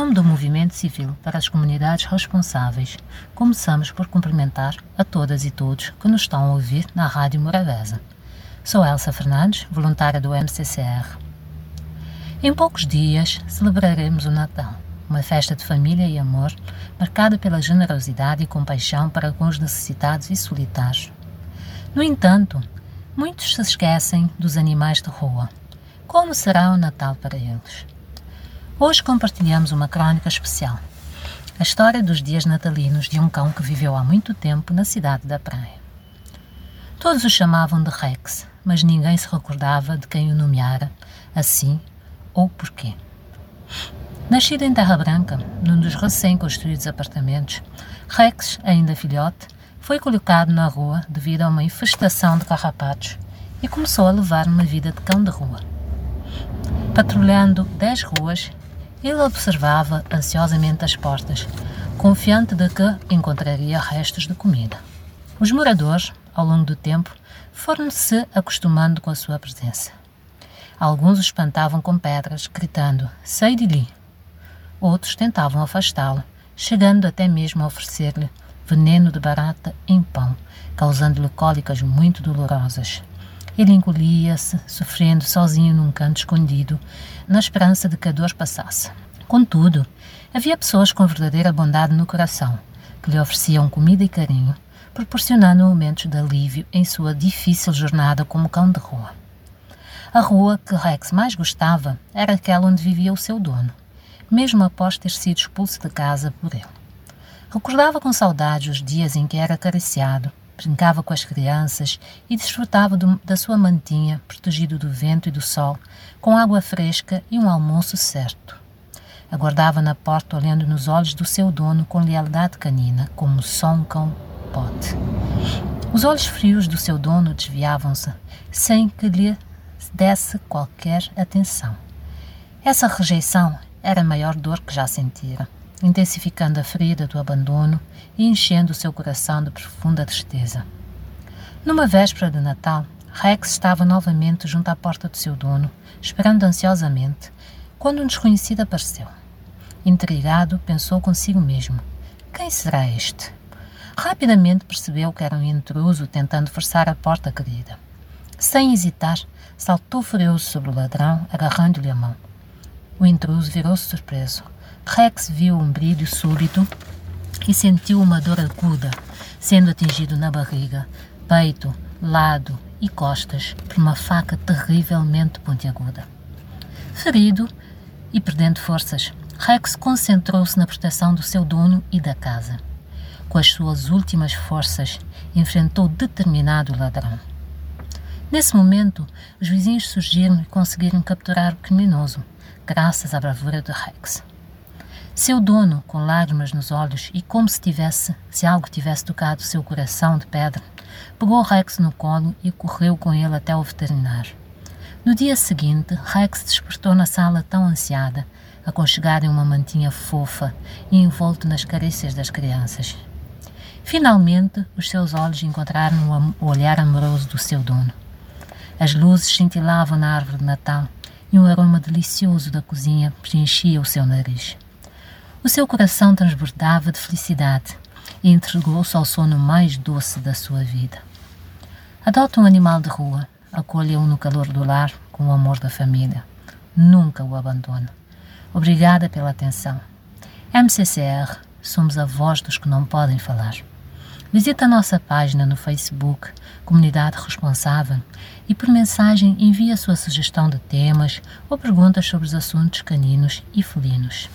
nome do Movimento Civil para as Comunidades Responsáveis, começamos por cumprimentar a todas e todos que nos estão a ouvir na Rádio Morabeza. Sou Elsa Fernandes, voluntária do MCCR. Em poucos dias celebraremos o Natal, uma festa de família e amor marcada pela generosidade e compaixão para com os necessitados e solitários. No entanto, muitos se esquecem dos animais de rua. Como será o Natal para eles? Hoje compartilhamos uma crónica especial. A história dos dias natalinos de um cão que viveu há muito tempo na cidade da praia. Todos o chamavam de Rex, mas ninguém se recordava de quem o nomeara assim ou porquê. Nascido em Terra Branca, num dos recém-construídos apartamentos, Rex, ainda filhote, foi colocado na rua devido a uma infestação de carrapatos e começou a levar uma vida de cão de rua. Patrulhando dez ruas, ele observava ansiosamente as portas, confiante de que encontraria restos de comida. Os moradores, ao longo do tempo, foram-se acostumando com a sua presença. Alguns o espantavam com pedras, gritando: Sei de lhe! Outros tentavam afastá-lo, chegando até mesmo a oferecer-lhe veneno de barata em pão, causando-lhe cólicas muito dolorosas. Ele engolia-se, sofrendo sozinho num canto escondido, na esperança de que a dor passasse. Contudo, havia pessoas com verdadeira bondade no coração, que lhe ofereciam comida e carinho, proporcionando momentos de alívio em sua difícil jornada como cão de rua. A rua que Rex mais gostava era aquela onde vivia o seu dono, mesmo após ter sido expulso de casa por ele. Recordava com saudade os dias em que era acariciado, brincava com as crianças e desfrutava do, da sua mantinha, protegido do vento e do sol, com água fresca e um almoço certo. Aguardava na porta, olhando nos olhos do seu dono com lealdade canina, como só um cão pode. Os olhos frios do seu dono desviavam-se, sem que lhe desse qualquer atenção. Essa rejeição era a maior dor que já sentira intensificando a ferida do abandono e enchendo o seu coração de profunda tristeza. Numa véspera de Natal, Rex estava novamente junto à porta do seu dono, esperando ansiosamente, quando um desconhecido apareceu. Intrigado, pensou consigo mesmo: quem será este? Rapidamente percebeu que era um intruso tentando forçar a porta querida. Sem hesitar, saltou furioso sobre o ladrão, agarrando-lhe a mão. O intruso virou-se surpreso, Rex viu um brilho súbito e sentiu uma dor aguda, sendo atingido na barriga, peito, lado e costas por uma faca terrivelmente pontiaguda. Ferido e perdendo forças, Rex concentrou-se na proteção do seu dono e da casa. Com as suas últimas forças, enfrentou determinado ladrão. Nesse momento, os vizinhos surgiram e conseguiram capturar o criminoso, graças à bravura de Rex. Seu dono, com lágrimas nos olhos e como se tivesse, se algo tivesse tocado seu coração de pedra, pegou Rex no colo e correu com ele até o veterinário. No dia seguinte, Rex despertou na sala tão ansiada, aconchegado em uma mantinha fofa e envolto nas carícias das crianças. Finalmente, os seus olhos encontraram o olhar amoroso do seu dono. As luzes cintilavam na árvore de Natal e um aroma delicioso da cozinha preenchia o seu nariz. O seu coração transbordava de felicidade e entregou-se ao sono mais doce da sua vida. Adota um animal de rua, acolha-o no calor do lar com o amor da família. Nunca o abandona. Obrigada pela atenção. MCCR, somos a voz dos que não podem falar. Visite a nossa página no Facebook, Comunidade Responsável, e por mensagem envie a sua sugestão de temas ou perguntas sobre os assuntos caninos e felinos.